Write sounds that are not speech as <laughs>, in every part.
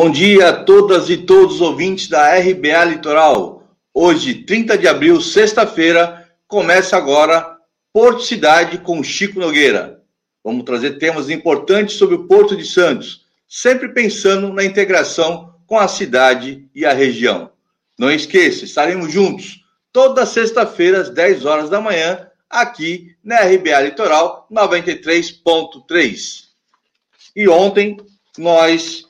Bom dia a todas e todos os ouvintes da RBA Litoral. Hoje, 30 de abril, sexta-feira, começa agora Porto Cidade com Chico Nogueira. Vamos trazer temas importantes sobre o Porto de Santos, sempre pensando na integração com a cidade e a região. Não esqueça, estaremos juntos toda sexta-feira às 10 horas da manhã, aqui na RBA Litoral 93.3. E ontem nós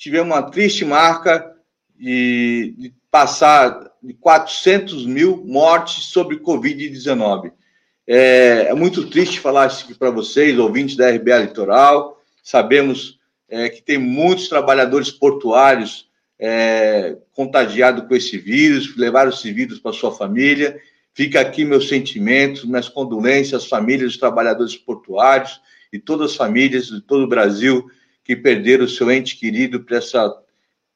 tivemos uma triste marca de, de passar de 400 mil mortes sobre Covid-19. É, é, muito triste falar isso aqui para vocês, ouvintes da RBA Litoral. Sabemos é, que tem muitos trabalhadores portuários é, contagiados com esse vírus, levaram esse vírus para sua família. Fica aqui meus sentimentos, minhas condolências às famílias dos trabalhadores portuários e todas as famílias de todo o Brasil que perderam o seu ente querido para essa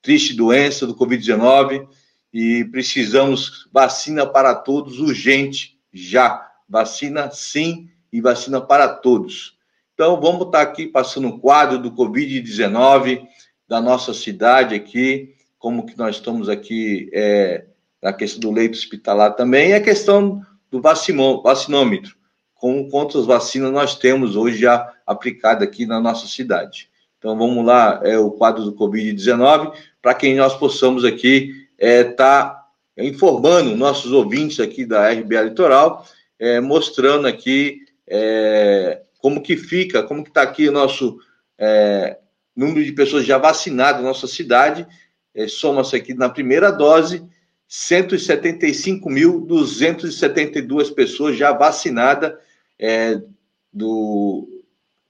triste doença do Covid-19 e precisamos vacina para todos urgente já. Vacina sim e vacina para todos. Então vamos estar aqui passando um quadro do Covid-19 da nossa cidade aqui, como que nós estamos aqui é, na questão do leito hospitalar também, e a questão do vacinômetro, com quantas vacinas nós temos hoje já aplicada aqui na nossa cidade. Então vamos lá, é o quadro do Covid-19, para que nós possamos aqui estar é, tá informando nossos ouvintes aqui da RBA Litoral, é, mostrando aqui é, como que fica, como que está aqui o nosso é, número de pessoas já vacinadas na nossa cidade, é, soma-se aqui na primeira dose, 175.272 pessoas já vacinadas é, do,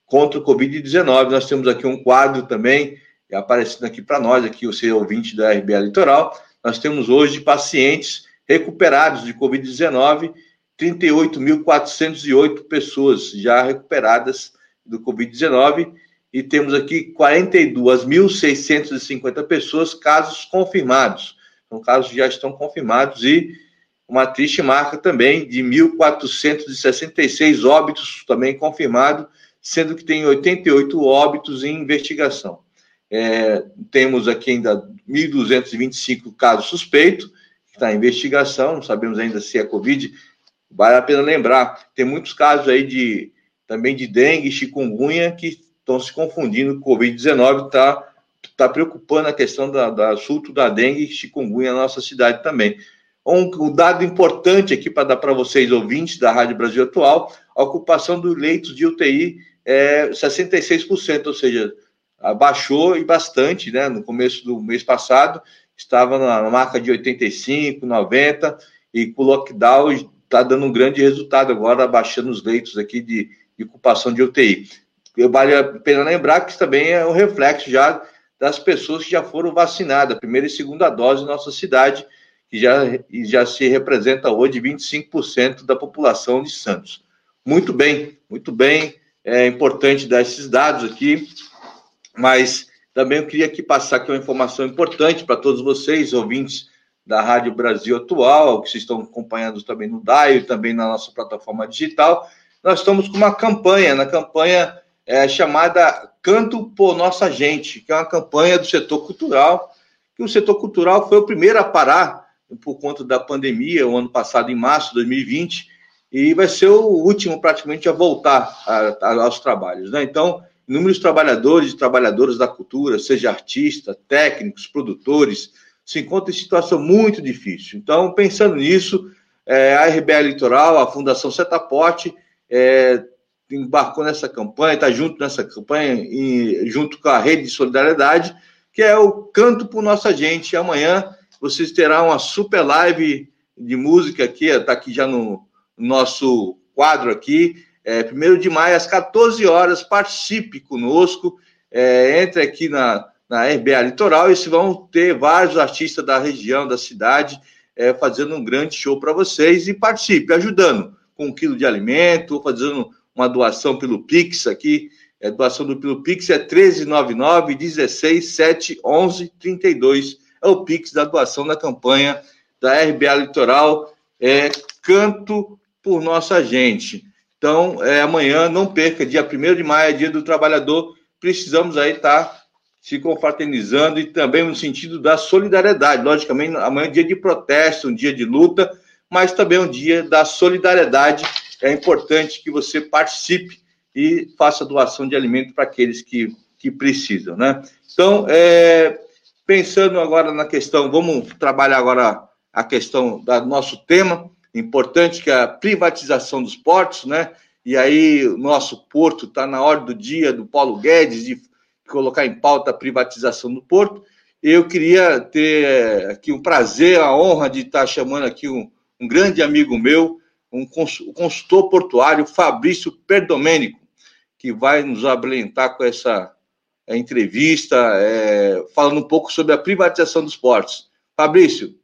contra o Covid-19. Nós temos aqui um quadro também, aparecendo aqui para nós, aqui, você ouvinte da RBA Litoral. Nós temos hoje pacientes recuperados de Covid-19, 38.408 pessoas já recuperadas do Covid-19 e temos aqui 42.650 pessoas, casos confirmados. São casos que já estão confirmados e uma triste marca também de 1.466 óbitos também confirmados sendo que tem 88 óbitos em investigação. É, temos aqui ainda 1.225 casos suspeitos, que está em investigação, não sabemos ainda se é Covid. Vale a pena lembrar, tem muitos casos aí de também de dengue, chikungunya, que estão se confundindo com Covid-19, está tá preocupando a questão da, da da dengue e chikungunya na nossa cidade também. Um, um dado importante aqui para dar para vocês, ouvintes da Rádio Brasil Atual, a ocupação dos leitos de UTI é 66%, ou seja, abaixou e bastante, né? No começo do mês passado, estava na marca de 85, 90, e com o lockdown está dando um grande resultado agora, abaixando os leitos aqui de, de ocupação de UTI. Vale a pena lembrar que isso também é um reflexo já das pessoas que já foram vacinadas, primeira e segunda dose em nossa cidade, que já, já se representa hoje 25% da população de Santos. Muito bem, muito bem é importante dar esses dados aqui, mas também eu queria aqui passar aqui uma informação importante para todos vocês, ouvintes da Rádio Brasil Atual, que vocês estão acompanhando também no DAI, também na nossa plataforma digital. Nós estamos com uma campanha, na campanha é, chamada Canto por Nossa Gente, que é uma campanha do setor cultural, que o setor cultural foi o primeiro a parar por conta da pandemia, o ano passado, em março de 2020, e vai ser o último praticamente a voltar a, a, aos trabalhos. Né? Então, inúmeros trabalhadores e trabalhadoras da cultura, seja artistas, técnicos, produtores, se encontram em situação muito difícil. Então, pensando nisso, é, a RBA Litoral, a Fundação Setaporte, é, embarcou nessa campanha, está junto nessa campanha, e, junto com a Rede de Solidariedade, que é o Canto por Nossa Gente. Amanhã vocês terão uma super live de música aqui, está aqui já no, nosso quadro aqui. É, primeiro de maio, às 14 horas, participe conosco, é, entre aqui na, na RBA Litoral e vão ter vários artistas da região, da cidade, é, fazendo um grande show para vocês e participe, ajudando com um quilo de alimento, fazendo uma doação pelo Pix aqui. É, doação do pelo Pix é 1399 16 7 11 32. É o Pix da doação da campanha da RBA Litoral. É Canto por nossa gente. Então, é, amanhã, não perca, dia 1 de maio, é dia do trabalhador. Precisamos aí estar tá se confraternizando e também no sentido da solidariedade. Logicamente, amanhã é dia de protesto, um dia de luta, mas também um dia da solidariedade. É importante que você participe e faça doação de alimento para aqueles que, que precisam, né? Então, é, pensando agora na questão, vamos trabalhar agora a questão do nosso tema, importante que é a privatização dos portos, né? E aí o nosso porto está na hora do dia do Paulo Guedes de colocar em pauta a privatização do porto. Eu queria ter aqui um prazer, a honra de estar chamando aqui um, um grande amigo meu, um consultor portuário, Fabrício Perdomênico, que vai nos abrilhantar com essa é, entrevista, é, falando um pouco sobre a privatização dos portos. Fabrício,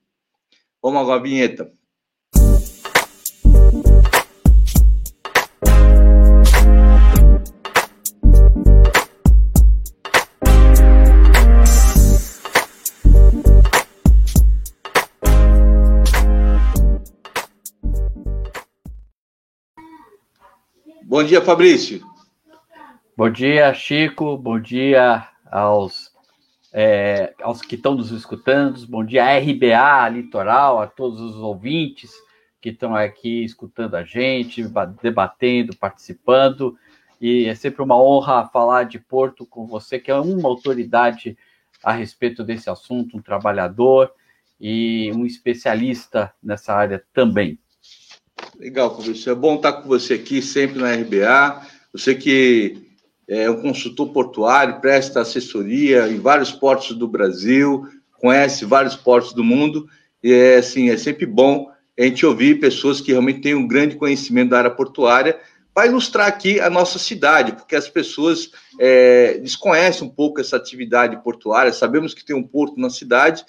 vamos agora a vinheta. Bom dia, Fabrício. Bom dia, Chico. Bom dia aos, é, aos que estão nos escutando. Bom dia RBA Litoral, a todos os ouvintes que estão aqui escutando a gente, debatendo, participando. E é sempre uma honra falar de Porto com você, que é uma autoridade a respeito desse assunto, um trabalhador e um especialista nessa área também. Legal, Fabrício. É bom estar com você aqui sempre na RBA. Você que é um consultor portuário, presta assessoria em vários portos do Brasil, conhece vários portos do mundo, e é, assim, é sempre bom a gente ouvir pessoas que realmente têm um grande conhecimento da área portuária para ilustrar aqui a nossa cidade, porque as pessoas é, desconhecem um pouco essa atividade portuária, sabemos que tem um porto na cidade,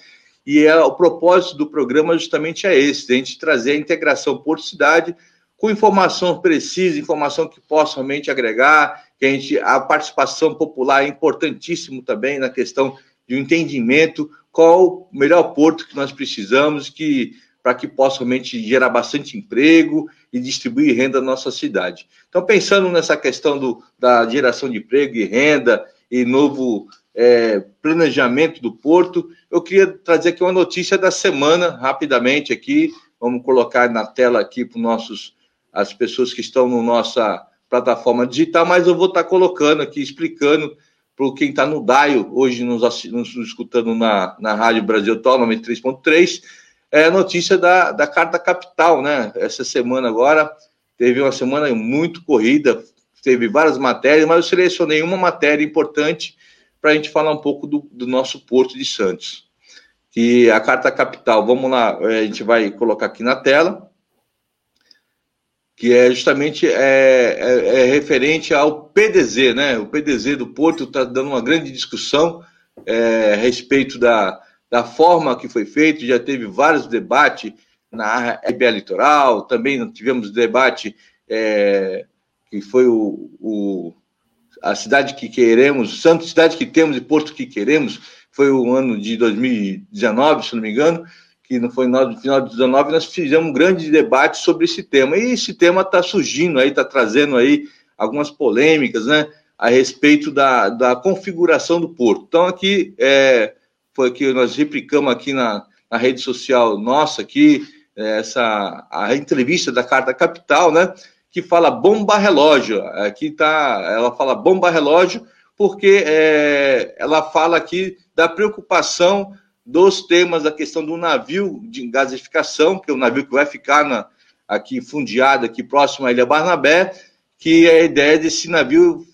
e é, o propósito do programa justamente é esse, a gente trazer a integração porto-cidade com informação precisa, informação que possa realmente agregar, que a gente a participação popular é importantíssimo também na questão de um entendimento qual o melhor porto que nós precisamos que para que possa realmente gerar bastante emprego e distribuir renda na nossa cidade. Então, pensando nessa questão do, da geração de emprego e renda e novo é, planejamento do porto, eu queria trazer aqui uma notícia da semana, rapidamente aqui, vamos colocar na tela aqui para nossos as pessoas que estão na nossa plataforma digital, mas eu vou estar colocando aqui, explicando para quem está no DAIO, hoje nos, nos, escutando na, na Rádio Brasil Tal, 93.3, é a notícia da, da Carta Capital, né? Essa semana agora teve uma semana muito corrida, teve várias matérias, mas eu selecionei uma matéria importante para a gente falar um pouco do, do, nosso Porto de Santos. Que a Carta Capital, vamos lá, é, a gente vai colocar aqui na tela que é justamente é, é, é, referente ao PDZ, né? O PDZ do Porto está dando uma grande discussão é, a respeito da, da forma que foi feito, já teve vários debates na RBA Litoral, também tivemos debate é, que foi o, a cidade que queremos, Santos, cidade que temos e Porto que queremos, foi o ano de 2019, se não me engano, que não foi no final de 19, nós fizemos um grande debate sobre esse tema. E esse tema está surgindo aí, está trazendo aí algumas polêmicas, né? A respeito da, da configuração do porto. Então, aqui é, foi que nós replicamos aqui na, na rede social nossa aqui, é, essa a entrevista da Carta Capital, né? Que fala bomba relógio. Aqui tá, ela fala bomba relógio porque é, ela fala aqui da preocupação dos temas da questão do navio de gasificação, que é o navio que vai ficar na, aqui fundiado, aqui próximo à Ilha Barnabé, que é a ideia desse navio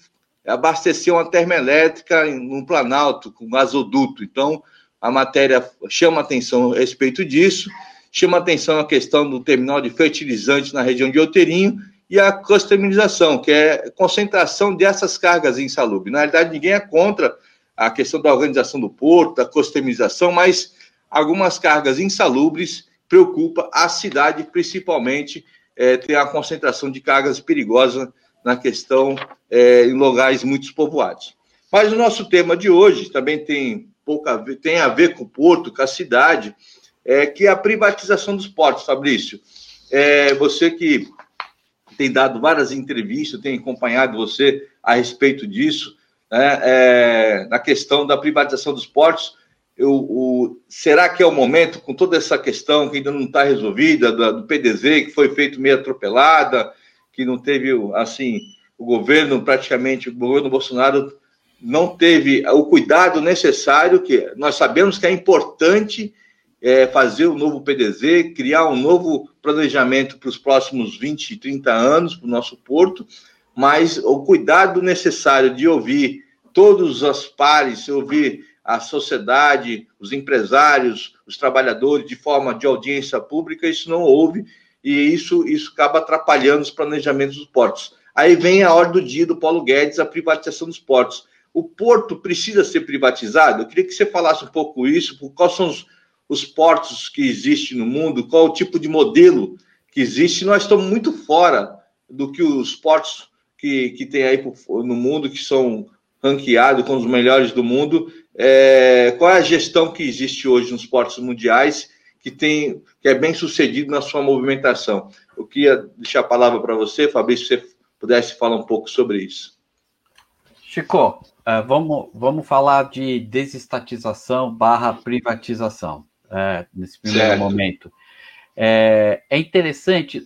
abastecer uma termoelétrica no Planalto, com gasoduto. Então, a matéria chama atenção a respeito disso, chama atenção a questão do terminal de fertilizantes na região de Outeirinho e a customização, que é concentração dessas cargas insalubres. Na realidade, ninguém é contra a questão da organização do porto, da customização, mas algumas cargas insalubres preocupa a cidade, principalmente é, ter a concentração de cargas perigosas na questão é, em lugares muito povoados. Mas o nosso tema de hoje também tem pouco a ver, tem a ver com o porto, com a cidade, é, que é a privatização dos portos, Fabrício. É, você que tem dado várias entrevistas, tem acompanhado você a respeito disso, né, é, na questão da privatização dos portos. Eu, o, será que é o momento, com toda essa questão que ainda não está resolvida, do, do PDZ, que foi feito meio atropelada, que não teve, assim, o governo praticamente, o governo Bolsonaro não teve o cuidado necessário, que nós sabemos que é importante é, fazer o um novo PDZ, criar um novo planejamento para os próximos 20, 30 anos para o nosso porto, mas o cuidado necessário de ouvir todos os pares, ouvir a sociedade, os empresários, os trabalhadores de forma de audiência pública, isso não houve e isso, isso acaba atrapalhando os planejamentos dos portos. Aí vem a hora do dia do Paulo Guedes, a privatização dos portos. O porto precisa ser privatizado? Eu queria que você falasse um pouco isso, quais são os, os portos que existem no mundo, qual o tipo de modelo que existe. Nós estamos muito fora do que os portos que, que tem aí no mundo, que são ranqueados como os melhores do mundo. É, qual é a gestão que existe hoje nos portos mundiais que tem que é bem sucedido na sua movimentação? Eu queria deixar a palavra para você, Fabrício, se você pudesse falar um pouco sobre isso. Chico, uh, vamos, vamos falar de desestatização barra privatização é, nesse primeiro certo. momento. É, é, interessante,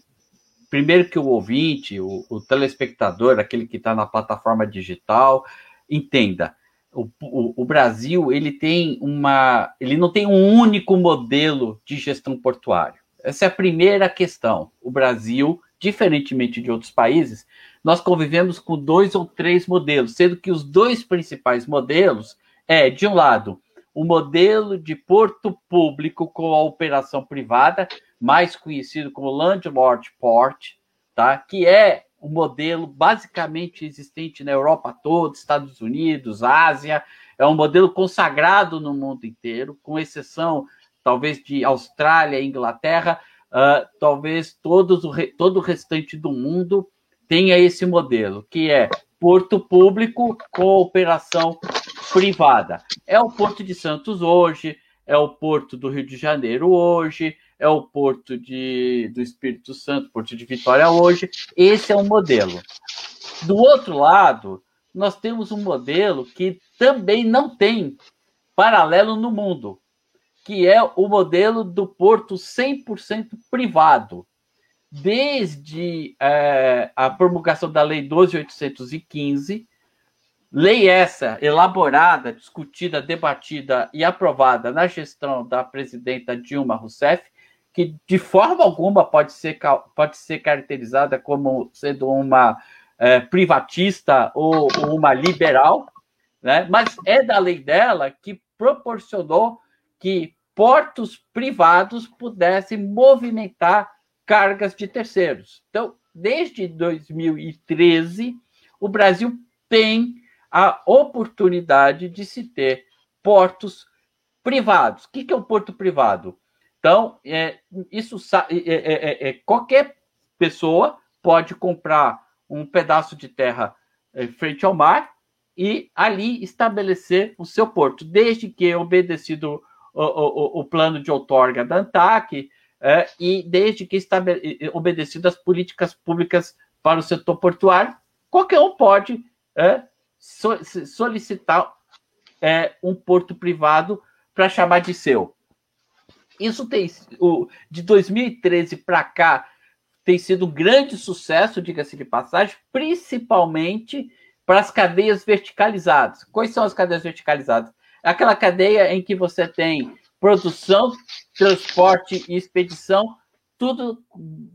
primeiro que o ouvinte, o, o telespectador, aquele que está na plataforma digital, entenda. O, o, o, Brasil ele tem uma, ele não tem um único modelo de gestão portuária. Essa é a primeira questão. O Brasil, diferentemente de outros países, nós convivemos com dois ou três modelos, sendo que os dois principais modelos é, de um lado, o modelo de porto público com a operação privada, mais conhecido como Landlord Port, tá? que é o modelo basicamente existente na Europa toda, Estados Unidos, Ásia, é um modelo consagrado no mundo inteiro, com exceção talvez de Austrália Inglaterra, uh, talvez todos o todo o restante do mundo tenha esse modelo, que é porto público com operação privada. É o Porto de Santos hoje, é o Porto do Rio de Janeiro hoje, é o Porto de, do Espírito Santo, Porto de Vitória hoje. Esse é um modelo. Do outro lado, nós temos um modelo que também não tem paralelo no mundo, que é o modelo do porto 100% privado. Desde é, a promulgação da Lei 12.815, Lei essa elaborada, discutida, debatida e aprovada na gestão da presidenta Dilma Rousseff, que de forma alguma pode ser, pode ser caracterizada como sendo uma é, privatista ou, ou, uma liberal, né? mas é da lei dela que proporcionou que portos privados pudessem movimentar cargas de terceiros. Então, desde 2013, o Brasil tem a oportunidade de se ter portos privados. O que é um porto privado? Então, é, isso é é, é, é, qualquer pessoa pode comprar um pedaço de terra é, frente ao mar e ali estabelecer o seu porto, desde que obedecido o, o, o plano de outorga da ANTAC e desde que obedecido as políticas públicas para o setor portuário, qualquer um pode solicitar é, um porto privado para chamar de seu. Isso tem o, de 2013 para cá tem sido um grande sucesso, diga-se de passagem, principalmente para as cadeias verticalizadas. Quais são as cadeias verticalizadas? Aquela cadeia em que você tem produção, transporte e expedição, tudo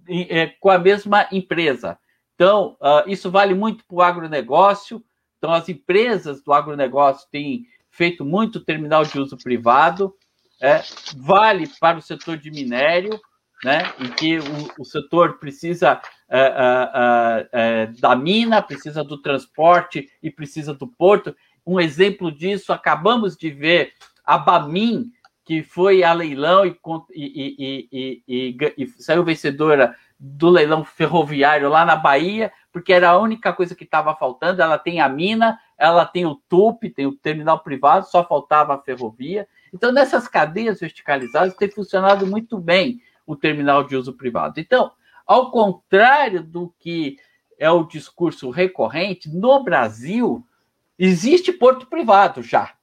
é, com a mesma empresa. Então, uh, isso vale muito para o agronegócio, então, as empresas do agronegócio têm feito muito terminal de uso privado, é, vale para o setor de minério, né, em que o, o setor precisa é, é, é, da mina, precisa do transporte e precisa do porto. Um exemplo disso, acabamos de ver a Bamin, que foi a leilão e, e, e, e saiu vencedora do leilão ferroviário lá na Bahia, porque era a única coisa que estava faltando. Ela tem a mina, ela tem o TUP, tem o terminal privado, só faltava a ferrovia. Então, nessas cadeias verticalizadas, tem funcionado muito bem o terminal de uso privado. Então, ao contrário do que é o discurso recorrente, no Brasil, Existe porto privado já,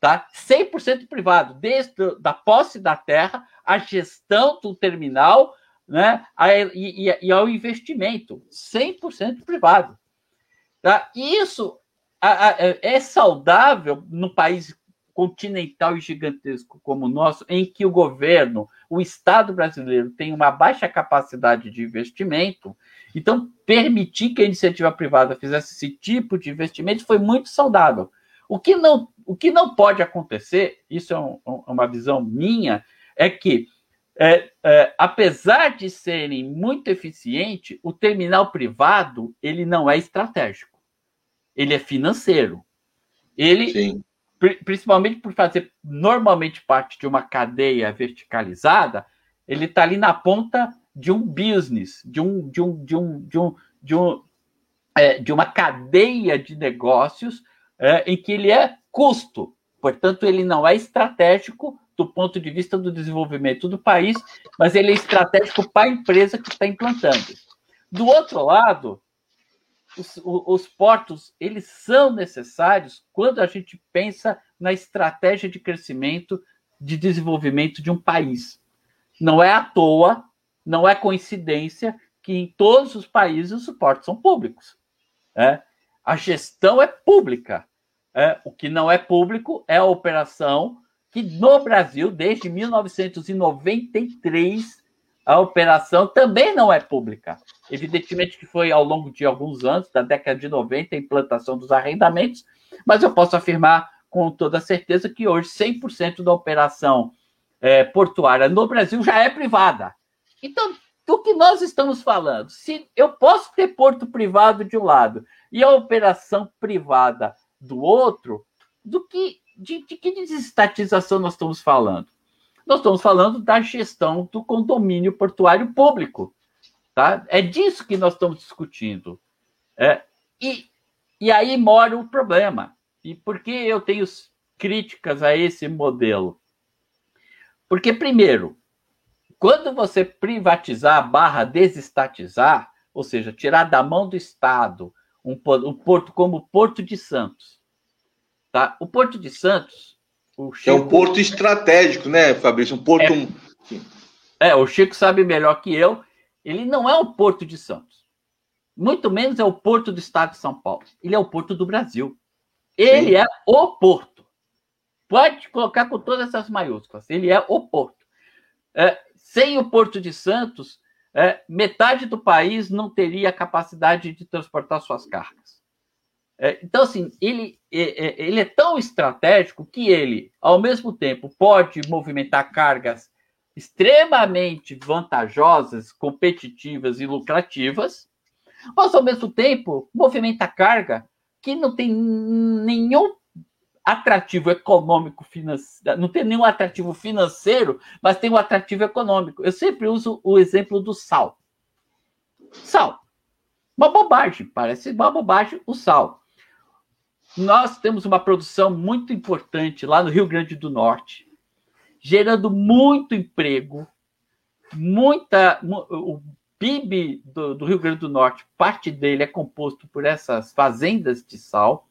tá? 100% privado, desde da posse da terra, a gestão do terminal, né? A, e, e, ao investimento, 100% privado. Tá? Isso a, a, é saudável no país continental e gigantesco como o nosso, em que o governo, o Estado brasileiro, tem uma baixa capacidade de investimento, então permitir que a iniciativa privada fizesse esse tipo de investimento foi muito saudável. O que não, o que não pode acontecer, isso é um, uma visão minha, é que, é, é, apesar de serem muito eficientes, o terminal privado ele não é estratégico, ele é financeiro. Ele Sim principalmente por fazer normalmente parte de uma cadeia verticalizada, ele está ali na ponta de um business, de um, de um, de um, de um, de, um, é, de uma cadeia de negócios é, em que ele é custo. Portanto, ele não é estratégico do ponto de vista do desenvolvimento do país, mas ele é estratégico para a empresa que está implantando. Do outro lado, os, os, portos eles são necessários quando a gente pensa na estratégia de crescimento, de desenvolvimento de um país. Não é à toa, não é coincidência que em todos os países os portos são públicos. É? A gestão é pública. É? O que não é público é a operação que no Brasil, desde 1993, a operação também não é pública. Evidentemente que foi ao longo de alguns anos, da década de 90, a implantação dos arrendamentos, mas eu posso afirmar com toda certeza que hoje 100% da operação é, portuária no Brasil já é privada. Então, do que nós estamos falando? Se eu posso ter porto privado de um lado e a operação privada do outro, do que de, de que desestatização nós estamos falando? Nós estamos falando da gestão do condomínio portuário público. Tá? É disso que nós estamos discutindo. É, e, e aí mora o problema. E por que eu tenho críticas a esse modelo? Porque, primeiro, quando você privatizar barra desestatizar, ou seja, tirar da mão do Estado um, um porto como o Porto de Santos, tá? O Porto de Santos o Chico... É um porto estratégico, né, Fabrício? Um porto. É, é, o Chico sabe melhor que eu. Ele não é o Porto de Santos. Muito menos é o Porto do Estado de São Paulo. Ele é o Porto do Brasil. Ele Sim. é o Porto. Pode colocar com todas essas maiúsculas. Ele é o Porto. É, sem o Porto de Santos, é, metade do país não teria capacidade de transportar suas cargas. É, então, assim, ele, é, é, ele é tão estratégico que ele, ao mesmo tempo, pode movimentar cargas extremamente vantajosas, competitivas e lucrativas, mas, ao mesmo tempo, movimenta carga que não tem nenhum atrativo econômico financeiro, não tem nenhum atrativo financeiro, mas tem um atrativo econômico. Eu sempre uso o exemplo do sal. Sal. Uma bobagem, parece uma bobagem o sal. Nós temos uma produção muito importante lá no Rio Grande do Norte, gerando muito emprego, muita. O PIB do, do Rio Grande do Norte, parte dele é composto por essas fazendas de sal,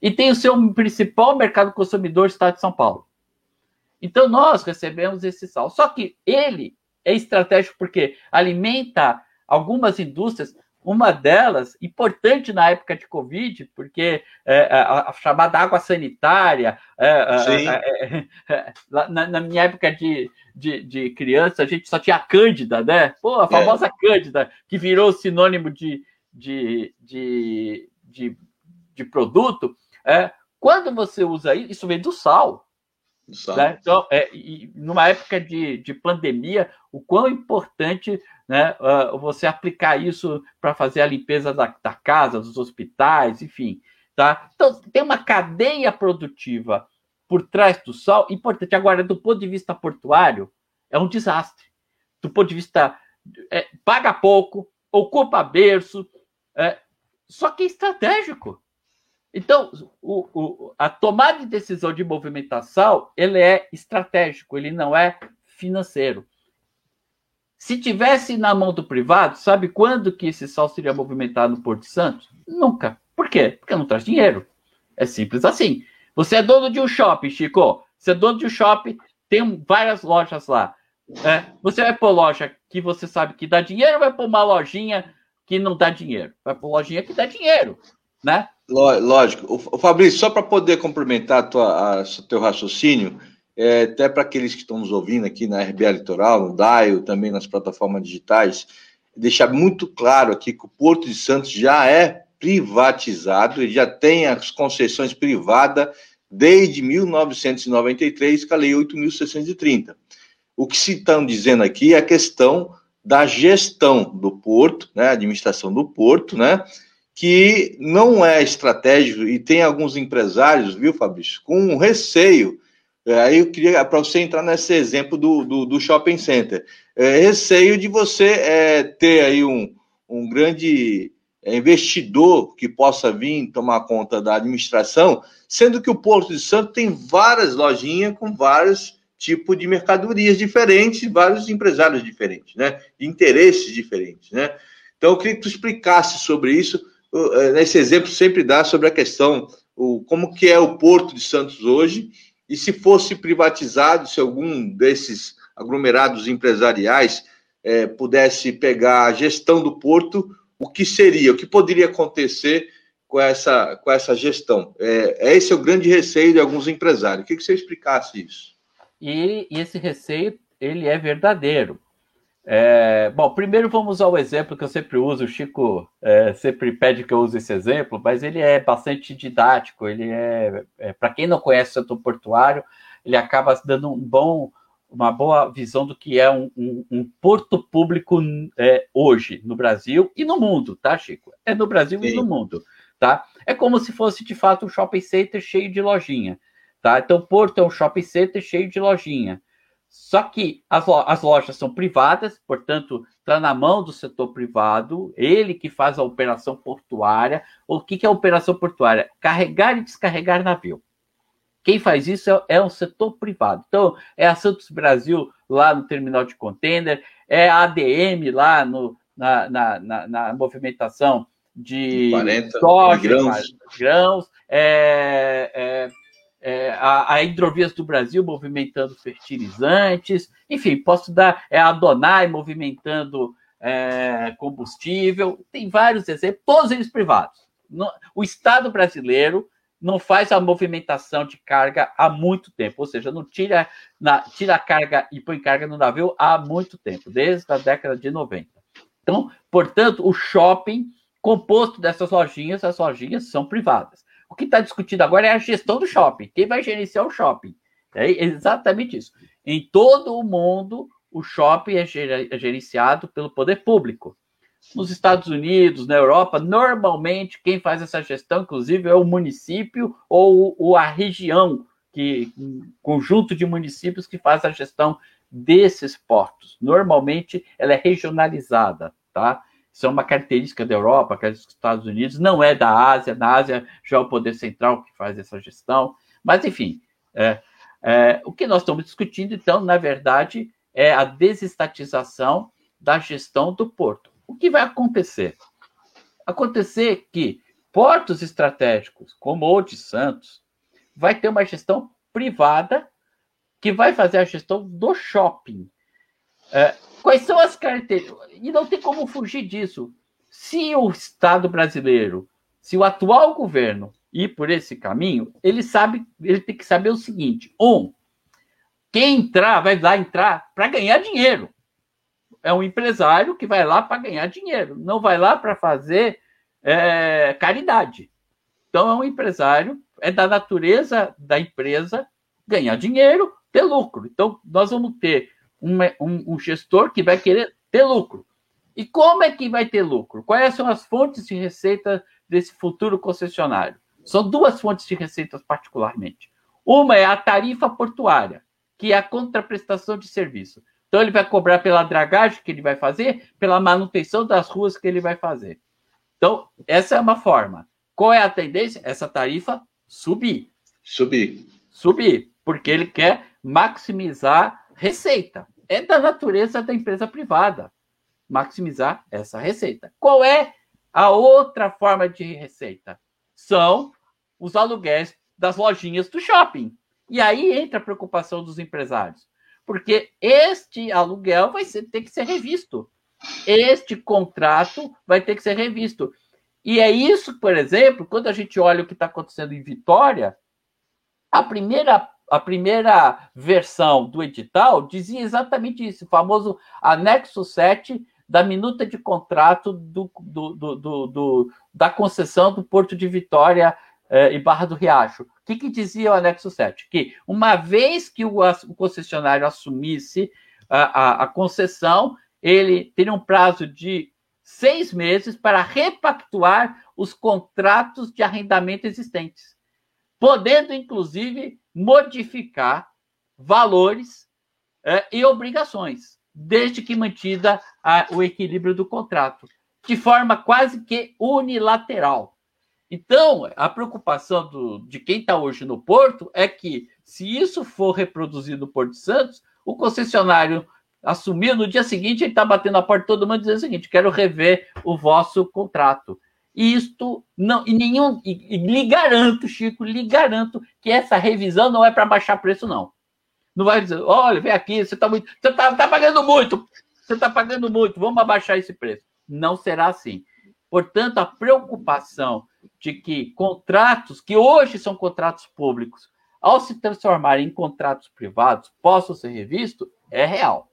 e tem o seu principal mercado consumidor, o estado de São Paulo. Então, nós recebemos esse sal. Só que ele é estratégico porque alimenta algumas indústrias uma delas, importante na época de Covid, porque é, a, a, chamada água sanitária, é, é, é na, na, minha época de, de, de, criança, a gente só tinha a Cândida, né? Pô, a é. famosa Cândida, que virou sinônimo de, de, de, de, de produto. É, quando você usa isso, isso vem do sal. Né? Então, é, numa época de, de pandemia, o quão importante né, uh, você aplicar isso para fazer a limpeza da, da, casa, dos hospitais, enfim. Tá? Então, tem uma cadeia produtiva por trás do sal importante. Agora, do ponto de vista portuário, é um desastre. Do ponto de vista. É, paga pouco, ocupa berço, é, só que é estratégico. Então, o, o, a tomada de decisão de movimentação ele é estratégico, ele não é financeiro. Se tivesse na mão do privado, sabe quando que esse sal seria movimentado no Porto Santo? Nunca. Por quê? Porque não traz dinheiro. É simples assim. Você é dono de um shopping, Chico. Você é dono de um shopping, tem várias lojas lá. É, você vai pôr loja que você sabe que dá dinheiro vai pôr uma lojinha que não dá dinheiro? Vai pôr lojinha que dá dinheiro, né? Lógico. O Fabrício, só para poder complementar a, a, teu raciocínio, é, até para aqueles que estão nos ouvindo aqui na RBA Litoral, no DAIO, também nas plataformas digitais, deixar muito claro aqui que o Porto de Santos já é privatizado, ele já tem as concessões privadas desde 1993, com a Lei 8.630. O que se estão dizendo aqui é a questão da gestão do porto, né, administração do porto, né, que não é estratégico e tem alguns empresários, viu, Fabrício, com receio. É, aí eu queria, para você entrar nesse exemplo do, do, do shopping center, é, receio de você é, ter aí um, um grande é, investidor que possa vir tomar conta da administração, sendo que o Porto de Santo tem várias lojinhas com vários tipos de mercadorias diferentes, vários empresários diferentes, né? Interesses diferentes, né? Então, eu queria que tu explicasse sobre isso. É, esse exemplo sempre dá sobre a questão, o, como que é o Porto de Santos hoje, e se fosse privatizado, se algum desses aglomerados empresariais é, pudesse pegar a gestão do porto, o que seria, o que poderia acontecer com essa, com essa gestão. É, é esse é o grande receio de alguns empresários. Eu queria que você explicasse isso. E, e esse receio, ele é verdadeiro. É, bom, primeiro vamos ao exemplo que eu sempre uso, o Chico é, sempre pede que eu use esse exemplo, mas ele é bastante didático, ele é, é para quem não conhece o setor portuário, ele acaba dando um bom uma boa visão do que é um, um, um porto público é, hoje no Brasil e no mundo, tá, Chico? É no Brasil Sim. e no mundo, tá? É como se fosse de fato um shopping center cheio de lojinha, tá? Então, Porto é um shopping center cheio de lojinha. Só que as, as lojas são privadas, portanto, está na mão do setor privado, ele que faz a operação portuária. O que, que é a operação portuária? Carregar e descarregar navio. Quem faz isso é, é um setor privado. Então, é a Santos Brasil lá no terminal de container, é a ADM lá no, na, na, na, na movimentação de 40 soja, grãos, grãos é, é, é, a, a Hidrovias do Brasil movimentando fertilizantes, enfim, posso dar é a Donai movimentando é, combustível, tem vários exemplos, todos eles privados. O Estado brasileiro não faz a movimentação de carga há muito tempo, ou seja, não tira, na, tira a carga e põe carga no navio há muito tempo, desde a década de 90. Então, portanto, o shopping composto dessas lojinhas, as lojinhas são privadas. O que está discutido agora é a gestão do shopping. Quem vai gerenciar o shopping? É exatamente isso. Em todo o mundo, o shopping é, é gerenciado pelo poder público. Nos Estados Unidos, na Europa, normalmente quem faz essa gestão, inclusive, é o município ou, a região, que um conjunto de municípios que faz a gestão desses portos. Normalmente ela é regionalizada, tá? Isso é uma característica da Europa, que é dos Estados Unidos, não é da Ásia. Na Ásia já é o poder central que faz essa gestão. Mas, enfim, é, é, o que nós estamos discutindo, então, na verdade, é a desestatização da gestão do porto. O que vai acontecer? Acontecer que portos estratégicos, como o de Santos, vai ter uma gestão privada que vai fazer a gestão do shopping. É, quais são as características? E não tem como fugir disso. Se o Estado brasileiro, se o atual governo ir por esse caminho, ele sabe, ele tem que saber o seguinte: um, quem entrar vai lá entrar para ganhar dinheiro é um empresário que vai lá para ganhar dinheiro, não vai lá para fazer é, caridade. Então, é um empresário, é da natureza da empresa ganhar dinheiro, ter lucro. Então, nós vamos ter um, um, um gestor que vai querer ter lucro. E como é que vai ter lucro? Quais são as fontes de receita desse futuro concessionário? São duas fontes de receitas, particularmente. Uma é a tarifa portuária, que é a contraprestação de serviço. Então ele vai cobrar pela dragagem que ele vai fazer, pela manutenção das ruas que ele vai fazer. Então, essa é uma forma. Qual é a tendência? Essa tarifa subir. Subir. Subir, porque ele quer maximizar receita. É da natureza da empresa privada maximizar essa receita. Qual é a outra forma de receita? São os aluguéis das lojinhas do shopping. E aí entra a preocupação dos empresários, porque este aluguel vai ser, ter que ser revisto. Este contrato vai ter que ser revisto. E é isso, por exemplo, quando a gente olha o que está acontecendo em Vitória, a primeira, a primeira versão do edital dizia exatamente isso, o famoso anexo 7 da minuta de contrato do, do, do, do da concessão do Porto de Vitória eh, e Barra do Riacho. O que, que, dizia o anexo 7? Que uma vez que o, o concessionário assumisse a, a, a concessão, ele teria um prazo de seis meses para repactuar os contratos de arrendamento existentes, podendo, inclusive, modificar valores eh, e obrigações, desde que mantida a, o equilíbrio do contrato, de forma quase que unilateral. Então, a preocupação do, de quem está hoje no Porto é que, se isso for reproduzido no Porto de Santos, o concessionário assumiu, no dia seguinte ele está batendo a porta todo mundo dizendo o seguinte: quero rever o vosso contrato. E isto não, e nenhum, e, e lhe garanto, Chico, lhe garanto que essa revisão não é para baixar preço, não. Não vai dizer, olha, vem aqui, você está muito, você está tá pagando muito, você está pagando muito, vamos abaixar esse preço. Não será assim. Portanto, a preocupação de que contratos, que hoje são contratos públicos, ao se transformarem em contratos privados, possam ser revistos, é real.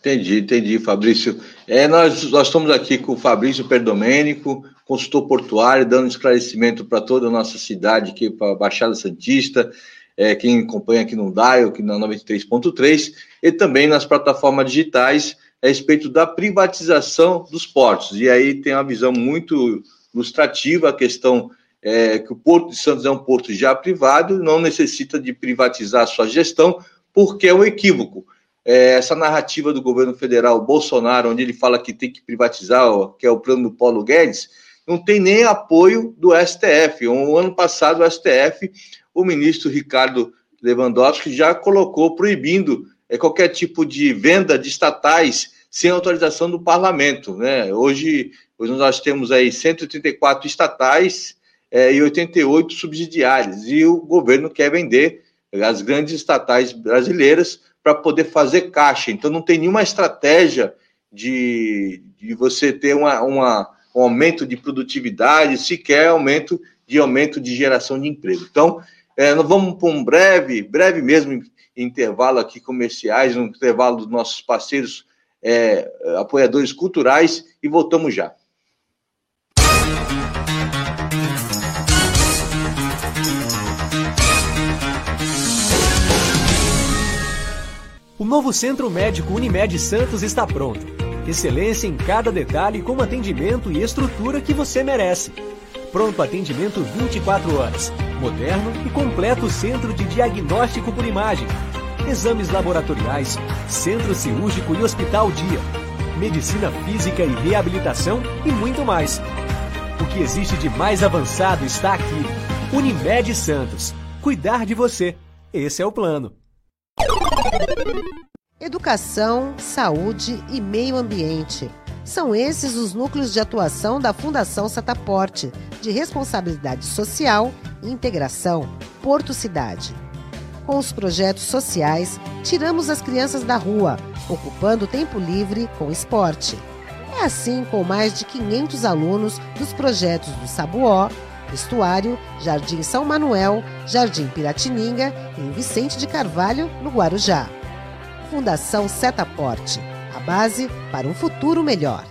Entendi, entendi, Fabrício. É, nós, nós estamos aqui com o Fabrício Perdomênico, consultor portuário, dando esclarecimento para toda a nossa cidade, aqui para a Baixada Santista, é, quem acompanha aqui no Dial, aqui na 93.3, e também nas plataformas digitais, a respeito da privatização dos portos. E aí tem uma visão muito ilustrativa, a questão é, que o Porto de Santos é um porto já privado, não necessita de privatizar a sua gestão, porque é um equívoco é, essa narrativa do governo federal Bolsonaro, onde ele fala que tem que privatizar, que é o plano do Paulo Guedes, não tem nem apoio do STF. O ano passado, o STF, o ministro Ricardo Lewandowski já colocou proibindo é, qualquer tipo de venda de estatais sem autorização do parlamento. Né? Hoje, hoje nós temos aí 134 estatais é, e 88 subsidiárias, e o governo quer vender as grandes estatais brasileiras para poder fazer caixa. Então, não tem nenhuma estratégia de, de você ter uma, uma, um aumento de produtividade, sequer aumento de aumento de geração de emprego. Então, é, nós vamos para um breve, breve mesmo intervalo aqui comerciais, um intervalo dos nossos parceiros é, apoiadores culturais e voltamos já. Novo Centro Médico Unimed Santos está pronto. Excelência em cada detalhe com atendimento e estrutura que você merece. Pronto atendimento 24 horas. Moderno e completo centro de diagnóstico por imagem. Exames laboratoriais, centro cirúrgico e hospital dia. Medicina física e reabilitação e muito mais. O que existe de mais avançado está aqui. Unimed Santos. Cuidar de você. Esse é o plano. Educação, saúde e meio ambiente. São esses os núcleos de atuação da Fundação Sataporte, de responsabilidade social e integração Porto Cidade. Com os projetos sociais, tiramos as crianças da rua, ocupando tempo livre com esporte. É assim com mais de 500 alunos dos projetos do Sabuó, Estuário, Jardim São Manuel, Jardim Piratininga e em Vicente de Carvalho, no Guarujá. Fundação Setaporte, a base para um futuro melhor.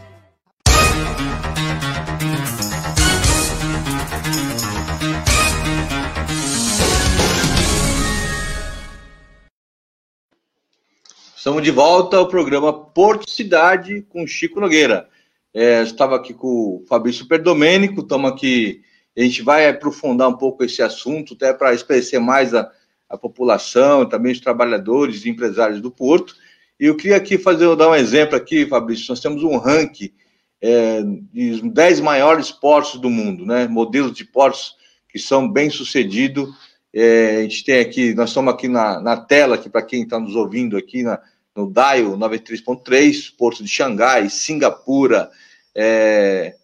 Estamos de volta ao programa Porto Cidade com Chico Nogueira. É, estava aqui com o Fabrício Perdomênico, estamos aqui a gente vai aprofundar um pouco esse assunto, até para esclarecer mais a, a população, também os trabalhadores e empresários do Porto. E eu queria aqui fazer, dar um exemplo aqui, Fabrício. Nós temos um ranking é, de 10 maiores portos do mundo, né? Modelos de portos que são bem sucedidos. É, a gente tem aqui, nós estamos aqui na, na tela, aqui para quem está nos ouvindo aqui na, no DIAL 93.3, Porto de Xangai, Singapura, é,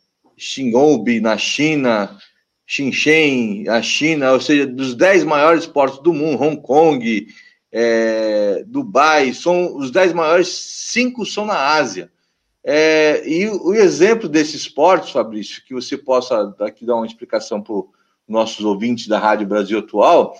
na China, Shenzhen, a China, ou seja, dos 10 maiores portos do mundo, Hong Kong, é, Dubai, são os 10 maiores, cinco são na Ásia. É, e o, o, exemplo desses portos, Fabrício, que você possa aqui dar uma explicação para os nossos ouvintes da Rádio Brasil Atual,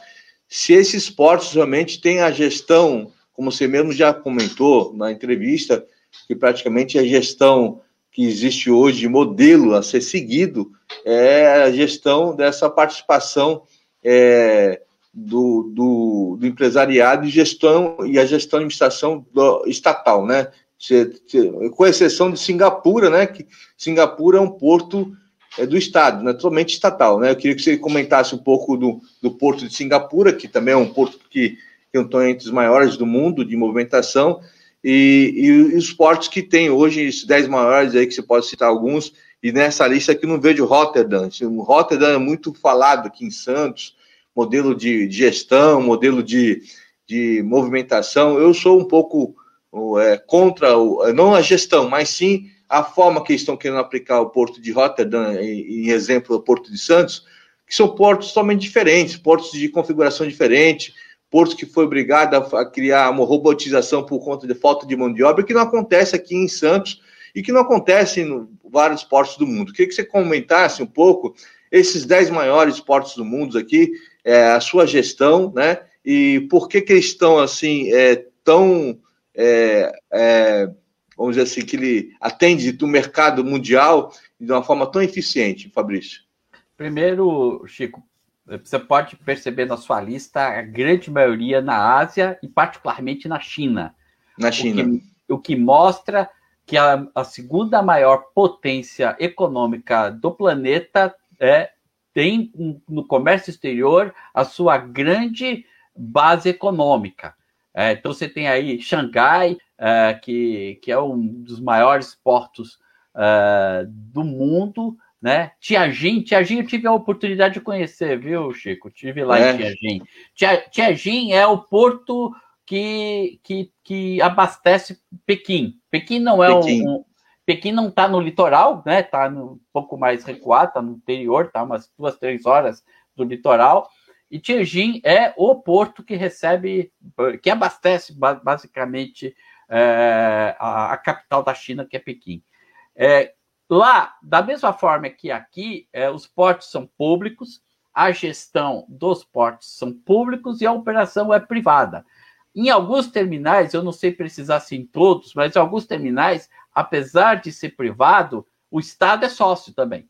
se esses portos realmente têm a gestão, como você mesmo já comentou na entrevista, que praticamente a gestão que existe hoje, modelo a ser seguido, é a gestão dessa participação é, do, do, do, empresariado e gestão e a gestão e administração do, estatal, né? Com exceção de Singapura, né? Que Singapura é um porto é, do Estado, naturalmente estatal, né? Eu queria que você comentasse um pouco do, do porto de Singapura, que também é um porto que, que é entre os maiores do mundo de movimentação, e, e, os portos que tem hoje, esses 10 maiores aí, que você pode citar alguns, e nessa lista aqui não vejo Rotterdam. Rotterdam é muito falado aqui em Santos, modelo de, gestão, modelo de, de movimentação. Eu sou um pouco é, contra, o, não a gestão, mas sim a forma que estão querendo aplicar o porto de Rotterdam, em, em exemplo, o porto de Santos, que são portos totalmente diferentes, portos de configuração diferente, portos que foi obrigado a, a criar uma robotização por conta de falta de mão de obra, que não acontece aqui em Santos e que não acontece em vários portos do mundo. Queria que você comentasse um pouco esses 10 maiores portos do mundo aqui, é, a sua gestão, né? E por que, que eles estão assim é, tão é, é, vamos dizer assim, que ele atende do mercado mundial de uma forma tão eficiente, Fabrício? Primeiro, Chico, você pode perceber na sua lista a grande maioria na Ásia e particularmente na China. Na China. O que, o que mostra que a, a, segunda maior potência econômica do planeta é tem no comércio exterior a sua grande base econômica. É, então você tem aí Xangai, é, que, que é um dos maiores portos é, do mundo, né? Tianjin, Tianjin eu tive a oportunidade de conhecer, viu, Chico? Tive lá é. em Tianjin. Tianjin é o porto que, que, que abastece Pequim. Pequim não é Pequim. um, Pequim não está no litoral, né? Está um pouco mais recuado, está no interior, está umas duas, três horas do litoral. E Tianjin é o porto que recebe, que abastece basicamente é, a, a, capital da China, que é Pequim. É, lá, da mesma forma que aqui, é, os portos são públicos, a gestão dos portos são públicos e a operação é privada. Em alguns terminais, eu não sei precisar se em todos, mas em alguns terminais, apesar de ser privado, o Estado é sócio também.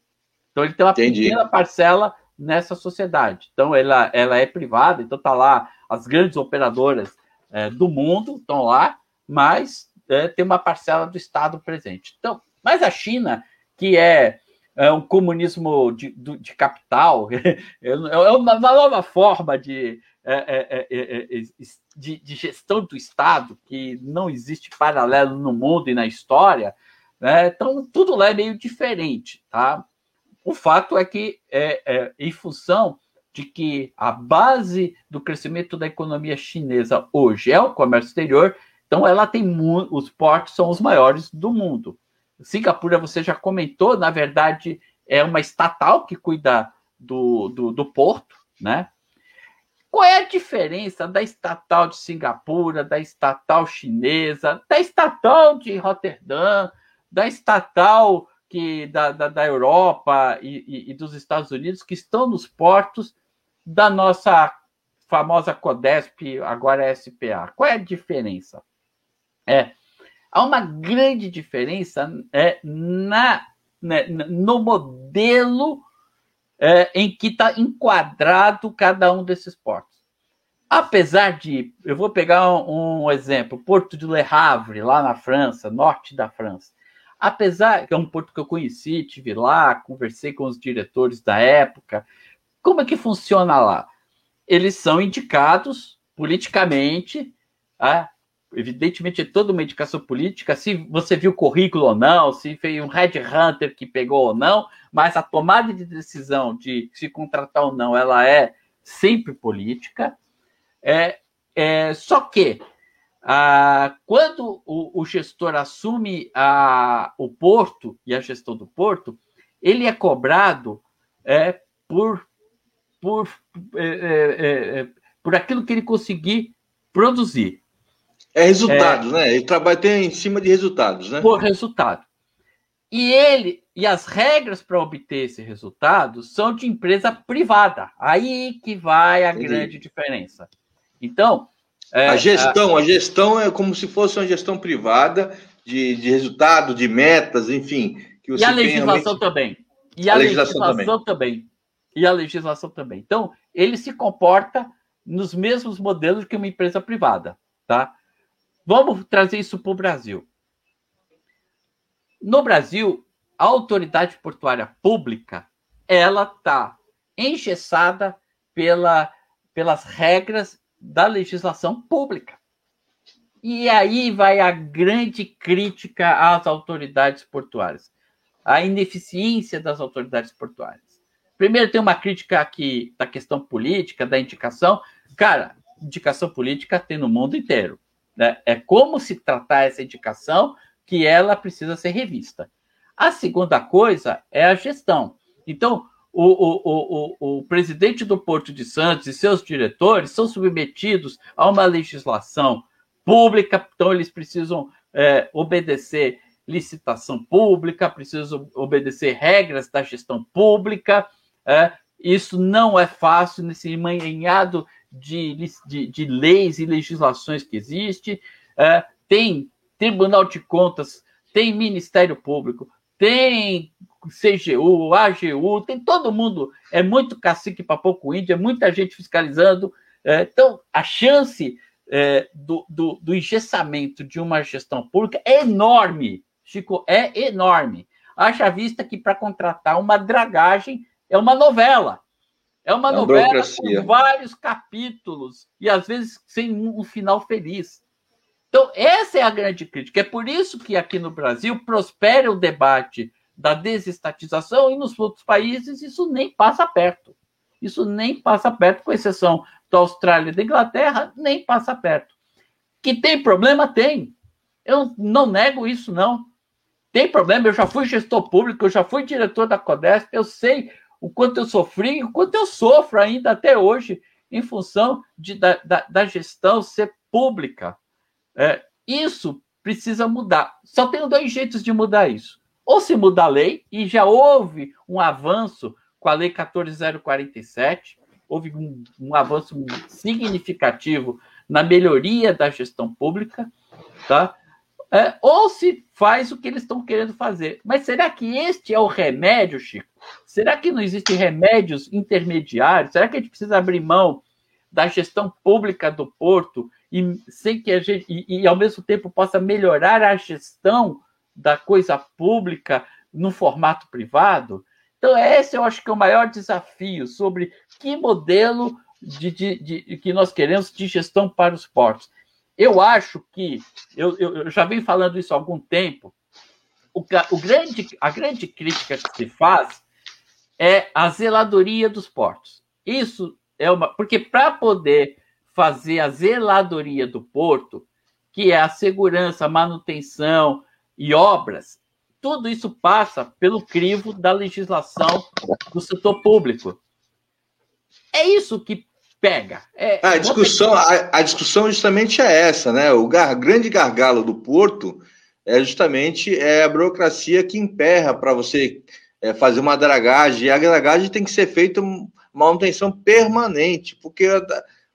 Então ele tem uma Entendi. pequena parcela nessa sociedade. Então ela, ela é privada, então está lá as grandes operadoras é, do mundo estão lá, mas é, tem uma parcela do Estado presente. Então, mas a China, que é, é um comunismo de, de capital, <laughs> é, é uma nova forma de é é, de, de, gestão do Estado, que não existe paralelo no mundo e na história, né? então tudo lá é meio diferente. Tá? O fato é que, em função de que a base do crescimento da economia chinesa hoje é o comércio exterior, então ela tem os portos são os maiores do mundo. Singapura, você já comentou, na verdade, é uma estatal que cuida do, do, do porto, né? Qual é a diferença da estatal de Singapura, da estatal chinesa, da estatal de Roterdã, da estatal que, da, da, da Europa e, e, e, dos Estados Unidos que estão nos portos da nossa famosa Codesp, agora SPA? Qual é a diferença? É, há uma grande diferença é, na, né, no modelo é, em que está enquadrado cada um desses portos. Apesar de, eu vou pegar um, um, exemplo, Porto de Le Havre, lá na França, norte da França. Apesar que é um porto que eu conheci, tive lá, conversei com os diretores da época. Como é que funciona lá? Eles são indicados politicamente, tá? Evidentemente é toda uma indicação política, se você viu o currículo ou não, se foi um headhunter que pegou ou não, mas a tomada de decisão de se contratar ou não, ela é sempre política. É, é só que ah, quando o, o, gestor assume a, o porto e a gestão do porto, ele é cobrado é, por, por, é, é, é, por aquilo que ele conseguir produzir. É resultados, né? Ele trabalha tem em cima de resultados, né? Por resultado. E ele e as regras para obter esse resultado são de empresa privada. Aí que vai a Entendi. grande diferença. Então, é, a gestão, a... a... gestão é como se fosse uma gestão privada de, de resultado, de metas, enfim. e a legislação realmente... também. E a, a legislação, legislação também. também. E a legislação também. Então, ele se comporta nos mesmos modelos que uma empresa privada, tá? Vamos trazer isso para o Brasil. No Brasil, a autoridade portuária pública ela está engessada pela, pelas regras da legislação pública. E aí vai a grande crítica às autoridades portuárias, a ineficiência das autoridades portuárias. Primeiro, tem uma crítica aqui da questão política, da indicação. Cara, indicação política tem no mundo inteiro. Né? É como se tratar essa indicação que ela precisa ser revista. A segunda coisa é a gestão. Então, o, o, o, o, presidente do Porto de Santos e seus diretores são submetidos a uma legislação pública, então eles precisam é, obedecer licitação pública, precisam obedecer regras da gestão pública. É, isso não é fácil nesse emaranhado de, de, de leis e legislações que existe. É, tem Tribunal de Contas, tem Ministério Público, tem CGU, AGU, tem todo mundo. É muito cacique para pouco índio, é muita gente fiscalizando. É, então, a chance é, do, do, do engessamento de uma gestão pública é enorme, Chico, é enorme. Haja vista que para contratar uma dragagem é uma novela. É uma é novela com vários capítulos e às vezes sem um final feliz. Então, essa é a grande crítica. É por isso que aqui no Brasil prospera o debate da desestatização e nos outros países isso nem passa perto. Isso nem passa perto, com exceção da Austrália e da Inglaterra, nem passa perto. Que tem problema? Tem. Eu não nego isso, não. Tem problema, eu já fui gestor público, eu já fui diretor da Codesp, eu sei o quanto eu sofri, o quanto eu sofro ainda até hoje, em função de, da, da, da gestão ser pública. É, isso precisa mudar. Só tem dois jeitos de mudar isso. Ou se muda a lei, e já houve um avanço com a Lei 14047, houve um, um avanço significativo na melhoria da gestão pública, tá? É, ou se faz o que eles estão querendo fazer. Mas será que este é o remédio, Chico? Será que não existem remédios intermediários? Será que a gente precisa abrir mão da gestão pública do porto e sem que a gente e, e ao mesmo tempo possa melhorar a gestão da coisa pública no formato privado? Então, esse eu acho que é o maior desafio sobre que modelo de, de, de que nós queremos de gestão para os portos. Eu acho que, eu, eu, já venho falando isso há algum tempo, o, o grande, a grande crítica que se faz é a zeladoria dos portos. Isso é uma. Porque para poder fazer a zeladoria do porto, que é a segurança, manutenção e obras, tudo isso passa pelo crivo da legislação do setor público. É isso que pega. É, a, discussão, a, a, discussão justamente é essa, né? O gar, grande gargalo do porto é justamente é a burocracia que emperra para você é, fazer uma dragagem. E a dragagem tem que ser feita manutenção permanente, porque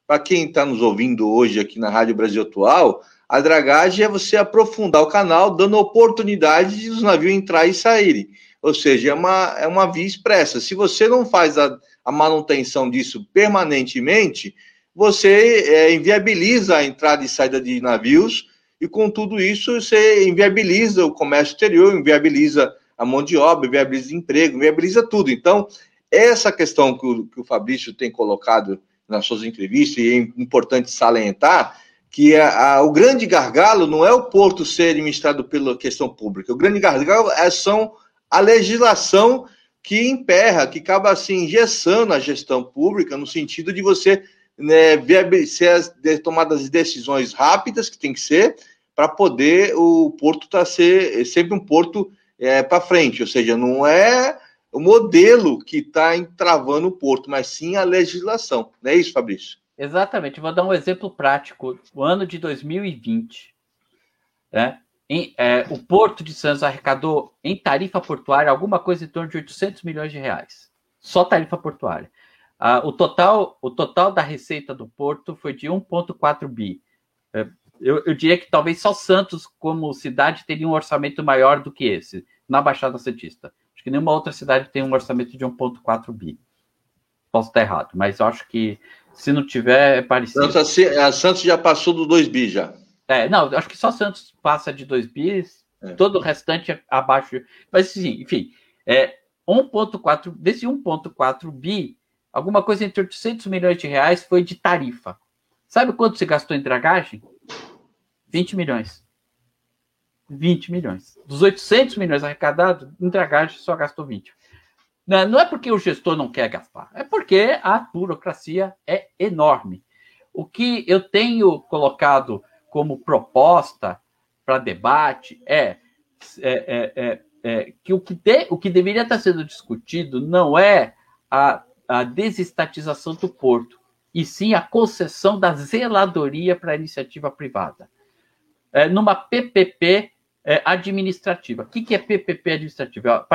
para quem está nos ouvindo hoje aqui na Rádio Brasil Atual, a dragagem é você aprofundar o canal, dando oportunidade de os navios entrar e saírem. Ou seja, é uma, é uma via expressa. Se você não faz a, a manutenção disso permanentemente, você é, inviabiliza a entrada e saída de navios, e com tudo isso você inviabiliza o comércio exterior, inviabiliza a mão de obra, inviabiliza emprego, inviabiliza tudo. Então, essa questão que o, que o Fabrício tem colocado nas suas entrevistas, e é importante salientar, que a, a, o grande gargalo não é o porto ser administrado pela questão pública, o grande gargalo é, são a legislação que emperra, que acaba assim engessando a gestão pública, no sentido de você né, ser as tomadas de decisões rápidas, que tem que ser, para poder o porto tá ser sempre um porto é, para frente, ou seja, não é o modelo que está entravando o porto, mas sim a legislação. Não é isso, Fabrício? Exatamente. Vou dar um exemplo prático. O ano de 2020, né? Em, é, o Porto de Santos arrecadou em tarifa portuária alguma coisa em torno de 800 milhões de reais. Só tarifa portuária. Ah, o, total, o total da receita do Porto foi de 1,4 bi. É, eu, eu, diria que talvez só Santos, como cidade, teria um orçamento maior do que esse, na Baixada Santista. Acho que nenhuma outra cidade tem um orçamento de 1,4 bi. Posso estar errado, mas eu acho que se não tiver, é parecido. Santos, a Santos já passou do 2 bi já. É, não, acho que só Santos passa de 2 bis, é. todo o restante é abaixo. Mas, sim, enfim, é 1,4 desse 1,4 bi, alguma coisa entre 800 milhões de reais foi de tarifa. Sabe quanto se gastou em dragagem? 20 milhões. 20 milhões. Dos 800 milhões arrecadados, em só gastou 20. Não é porque o gestor não quer gastar, é porque a burocracia é enorme. O que eu tenho colocado como proposta para debate é, é, é, é, é que, o que, de, o que deveria estar sendo discutido não é a, a desestatização do porto, e sim a concessão da zeladoria para iniciativa privada. É, numa PPP é, administrativa. O que, que é PPP administrativa?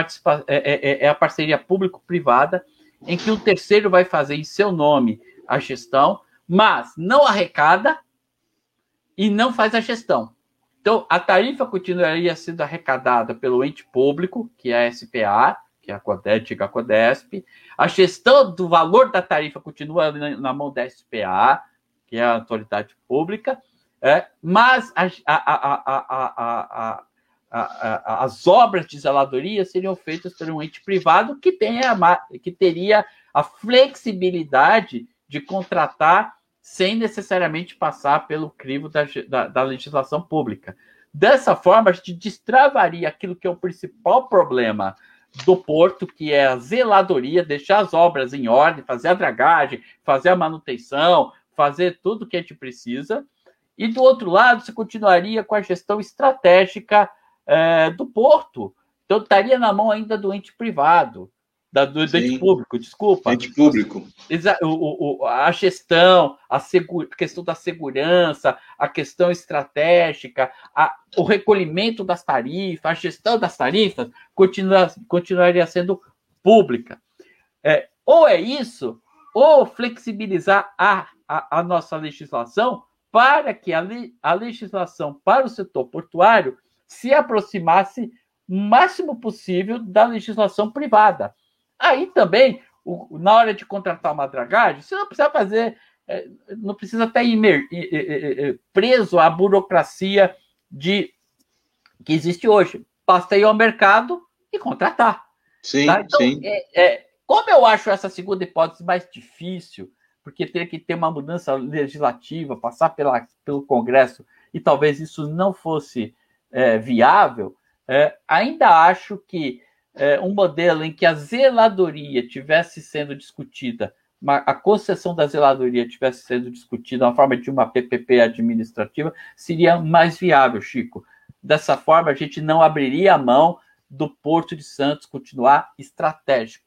É, é, é, é a parceria público-privada, em que um terceiro vai fazer em seu nome a gestão, mas não arrecada e não faz a gestão. Então, a tarifa continuaria sendo arrecadada pelo ente público, que é a SPA, que é a antiga Codesp. A gestão do valor da tarifa continua na mão da SPA, que é a autoridade pública, é, mas a, a, a, as obras de zeladoria seriam feitas por um ente privado que, tenha, que teria a flexibilidade de contratar sem necessariamente passar pelo crivo da, da, da, legislação pública. Dessa forma, a gente destravaria aquilo que é o principal problema do porto, que é a zeladoria, deixar as obras em ordem, fazer a dragagem, fazer a manutenção, fazer tudo o que a gente precisa. E do outro lado, você continuaria com a gestão estratégica é, do porto. Então, estaria na mão ainda do ente privado da, do, do ente público, desculpa. Ente público. O, o, a gestão, a, segura, a questão da segurança, a questão estratégica, a, o recolhimento das tarifas, a gestão das tarifas continua, continuaria sendo pública. É, ou é isso, ou flexibilizar a, a, a nossa legislação para que a, a legislação para o setor portuário se aproximasse o máximo possível da legislação privada. Aí também, o, na hora de contratar uma dragagem, você não precisa fazer, é, não precisa estar imer, preso à burocracia de que existe hoje. Basta ir ao mercado e contratar. Sim, tá? então, sim. É, é, como eu acho essa segunda hipótese mais difícil, porque teria que ter uma mudança legislativa, passar pela, pelo Congresso, e talvez isso não fosse é, viável, é, ainda acho que é, um modelo em que a zeladoria tivesse sendo discutida, uma, a concessão da zeladoria tivesse sendo discutida na forma de uma PPP administrativa, seria mais viável, Chico. Dessa forma, a gente não abriria a mão do Porto de Santos continuar estratégico.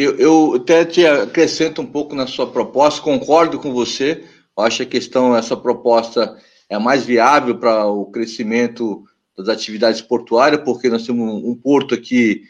Eu, eu até te acrescento um pouco na sua proposta, concordo com você. Acho que a questão, essa proposta é mais viável para o crescimento das atividades portuárias, porque nós temos um, porto aqui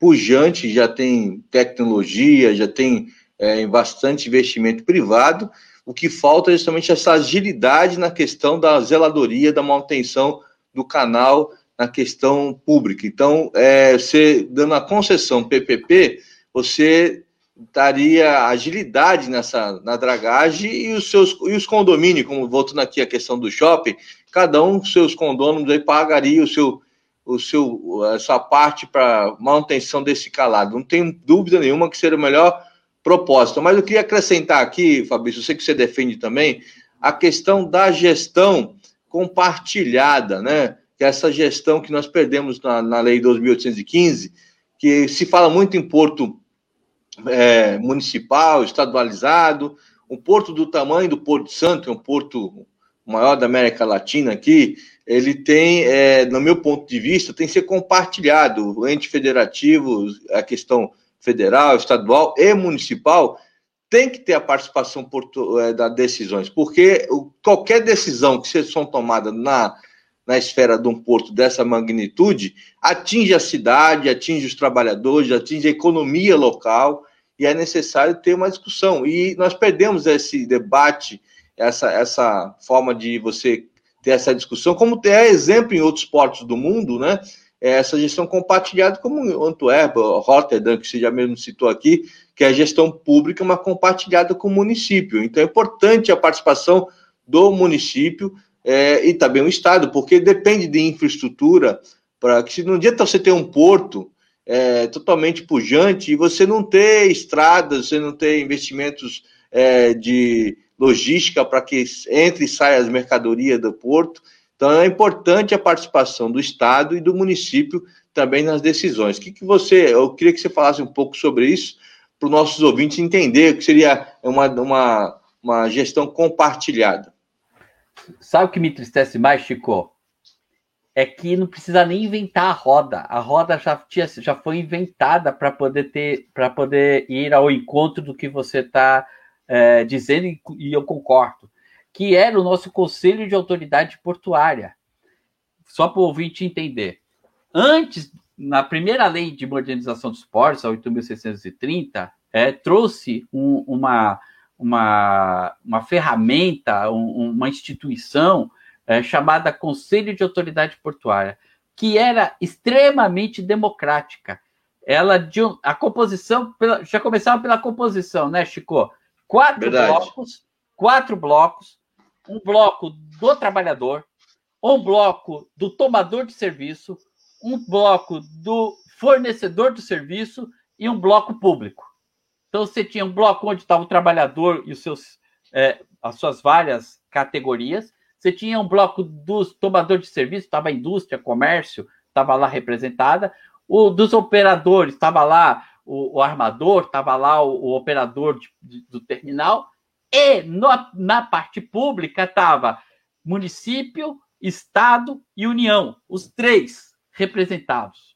pujante, já tem tecnologia, já tem é, bastante investimento privado. O que falta é justamente essa agilidade na questão da zeladoria, da manutenção do canal na questão pública. Então, é, você dando a concessão PPP, você daria agilidade nessa na dragagem e os seus e os condomínios, como voltando aqui a questão do shopping, cada um dos seus condôminos aí pagaria o seu o seu a sua parte para manutenção desse calado. Não tem dúvida nenhuma que seria o melhor propósito. Mas eu queria acrescentar aqui, Fabrício, eu sei que você defende também a questão da gestão compartilhada, né? Que é essa gestão que nós perdemos na, na lei 2815, que se fala muito em porto é, municipal, estadualizado, um porto do tamanho do Porto Santo, é um porto maior da América Latina aqui, ele tem, é, no meu ponto de vista, tem que ser compartilhado. O ente federativo, a questão federal, estadual e municipal, tem que ter a participação é, das decisões, porque qualquer decisão que seja tomada na, na esfera de um porto dessa magnitude atinge a cidade, atinge os trabalhadores, atinge a economia local, e é necessário ter uma discussão. E nós perdemos esse debate, essa, essa forma de você ter essa discussão, como é exemplo em outros portos do mundo, né? É essa gestão compartilhada, como Antuérpia, Rotterdam, que você já mesmo citou aqui, que é a gestão pública, mas compartilhada com o município. Então é importante a participação do município é, e também o Estado, porque depende de infraestrutura, para que não adianta você ter um porto é, totalmente pujante e você não ter estradas, você não ter investimentos é, de logística para que entre e saia as mercadorias do porto. Então é importante a participação do Estado e do município também nas decisões. O que, que você, eu queria que você falasse um pouco sobre isso para os nossos ouvintes entender o que seria uma, uma, uma gestão compartilhada. Sabe o que me entristece mais, Chico? É que não precisa nem inventar a roda. A roda já, tinha, já foi inventada para poder ter, para poder ir ao encontro do que você está é, dizendo, e eu concordo, que era o nosso Conselho de Autoridade Portuária. Só para o ouvinte entender. Antes na primeira lei de modernização dos portos, a 8.630, é, trouxe um, uma, uma, uma ferramenta, um, uma instituição é, chamada Conselho de Autoridade Portuária, que era extremamente democrática. Ela de a composição pela, já começava pela composição, né, Chico? Quatro Verdade. blocos, quatro blocos, um bloco do trabalhador, um bloco do tomador de serviço, um bloco do fornecedor do serviço e um bloco público. Então você tinha um bloco onde estava o trabalhador e os seus, é, as suas várias categorias. Você tinha um bloco dos tomadores de serviço, estava a indústria, comércio, estava lá representada. O dos operadores, estava lá o, o armador, estava lá o, o operador de, de, do terminal. E no, na parte pública estava município, Estado e União, os três representados.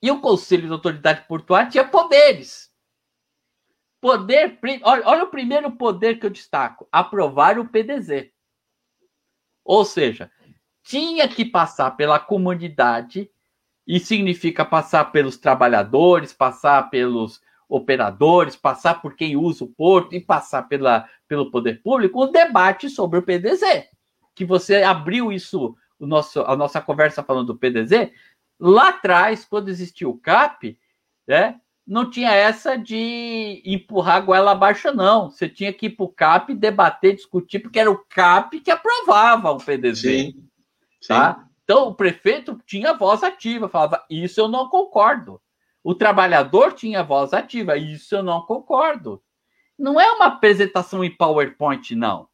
E o Conselho de Autoridade Portuária tinha poderes. Poder, olha, olha o primeiro poder que eu destaco: aprovar o PDZ. Ou seja, tinha que passar pela comunidade, e significa passar pelos trabalhadores, passar pelos operadores, passar por quem usa o porto e passar pela, pelo poder público, o debate sobre o PDZ. Que você abriu isso o nosso, a nossa conversa falando do PDZ, lá atrás, quando existia o CAP, né, não tinha essa de empurrar a goela abaixo, não. Você tinha que ir para o CAP, debater, discutir, porque era o CAP que aprovava o PDZ. Sim. Tá? Sim. Então, o prefeito tinha voz ativa, falava, isso eu não concordo. O trabalhador tinha voz ativa, isso eu não concordo. Não é uma apresentação em PowerPoint, não.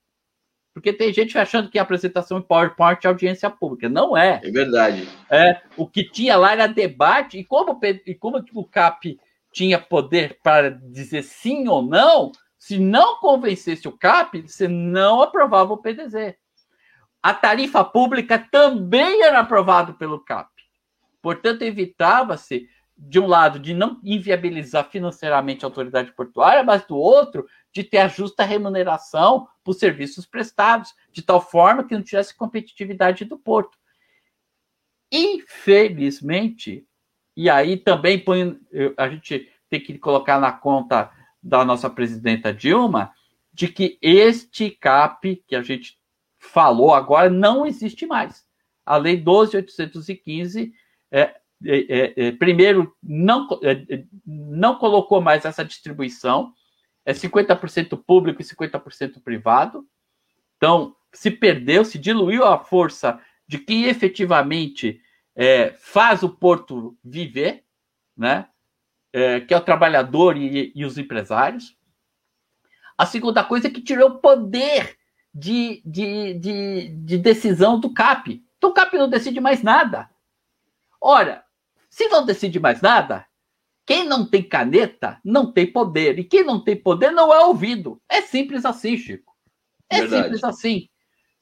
Porque tem gente achando que a apresentação em PowerPoint é audiência pública. Não é. É verdade. É, o que tinha lá era debate, e como, e como o CAP tinha poder para dizer sim ou não, se não convencesse o CAP, você não aprovava o PDZ. A tarifa pública também era aprovada pelo CAP. Portanto, evitava-se, de um lado, de não inviabilizar financeiramente a autoridade portuária, mas do outro, de ter a justa remuneração por serviços prestados, de tal forma que não tivesse competitividade do porto. Infelizmente, e aí também põe, a gente tem que colocar na conta da nossa presidenta Dilma, de que este CAP que a gente falou agora não existe mais. A Lei 12.815, é, é, é, é, primeiro, não, é, não colocou mais essa distribuição, é 50% público e 50% privado. Então, se perdeu, se diluiu a força de quem efetivamente é, faz o porto viver, né? É, que é o trabalhador e, e, os empresários. A segunda coisa é que tirou o poder de, de, de, de decisão do CAP. Então o CAP não decide mais nada. Ora, se não decide mais nada, quem não tem caneta não tem poder. E quem não tem poder não é ouvido. É simples assim, Chico. É Verdade. simples assim.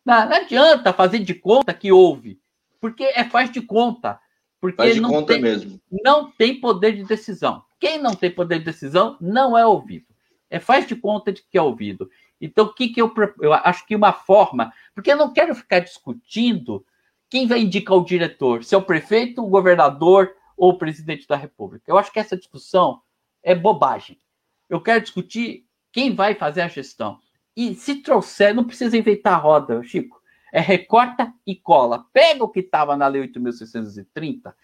Não, não adianta fazer de conta que houve, porque é faz de conta. Porque faz de não conta tem, mesmo. Não tem poder de decisão. Quem não tem poder de decisão não é ouvido. É faz de conta de que é ouvido. Então, o que, que eu, eu acho que uma forma, porque eu não quero ficar discutindo quem vai indicar o diretor, se é o prefeito, o governador ou presidente da República. Eu acho que essa discussão é bobagem. Eu quero discutir quem vai fazer a gestão. E se trouxer, não precisa inventar a roda, Chico. É recorta e cola. Pega o que estava na Lei 8.630,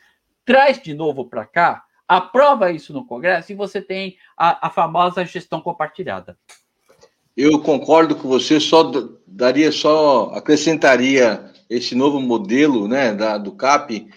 traz de novo para cá, aprova isso no Congresso e você tem a, a famosa gestão compartilhada. Eu concordo com você, só daria, só acrescentaria esse novo modelo né, da, do CAP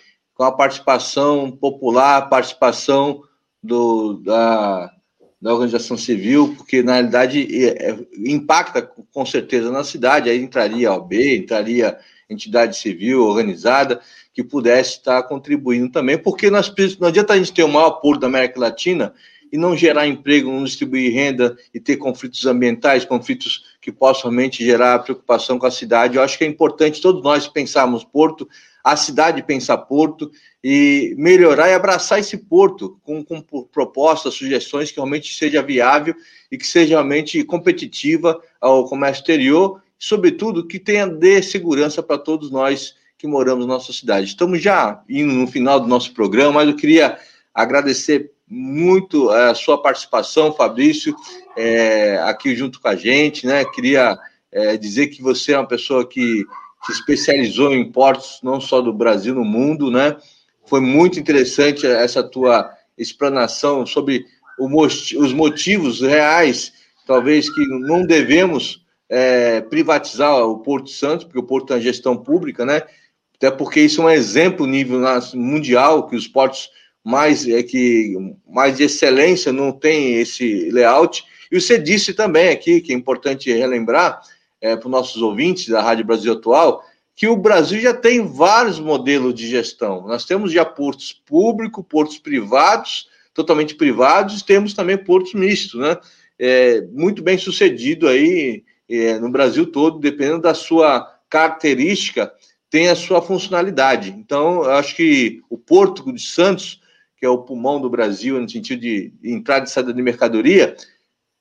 com a participação popular, participação do, da, da organização civil, porque na realidade é, é, impacta com certeza na cidade, aí entraria a OB, entraria entidade civil organizada que pudesse estar contribuindo também, porque nós, não adianta a gente ter o maior apoio da América Latina e não gerar emprego, não distribuir renda e ter conflitos ambientais, conflitos que possam realmente gerar preocupação com a cidade. Eu acho que é importante todos nós pensarmos Porto, a cidade pensar Porto e melhorar e abraçar esse porto com, com propostas, sugestões que realmente seja viável e que seja realmente competitiva ao comércio exterior, sobretudo que tenha de segurança para todos nós que moramos na nossa cidade. Estamos já indo no final do nosso programa, mas eu queria agradecer muito a sua participação, Fabrício, é, aqui junto com a gente, né? Queria é, dizer que você é uma pessoa que se especializou em portos não só do Brasil, no mundo, né? Foi muito interessante essa tua explanação sobre os motivos reais, talvez que não devemos é, privatizar o Porto Santos, porque o Porto é uma gestão pública, né? Até porque isso é um exemplo nível mundial que os portos mais é que mais de excelência não tem esse layout. E você disse também aqui que é importante relembrar é, para os nossos ouvintes da Rádio Brasil Atual que o Brasil já tem vários modelos de gestão. Nós temos já portos públicos, portos privados, totalmente privados, e temos também portos mistos, né? É, muito bem sucedido aí é, no Brasil todo, dependendo da sua característica, tem a sua funcionalidade. Então, eu acho que o Porto de Santos, que é o pulmão do Brasil no sentido de entrada e saída de mercadoria,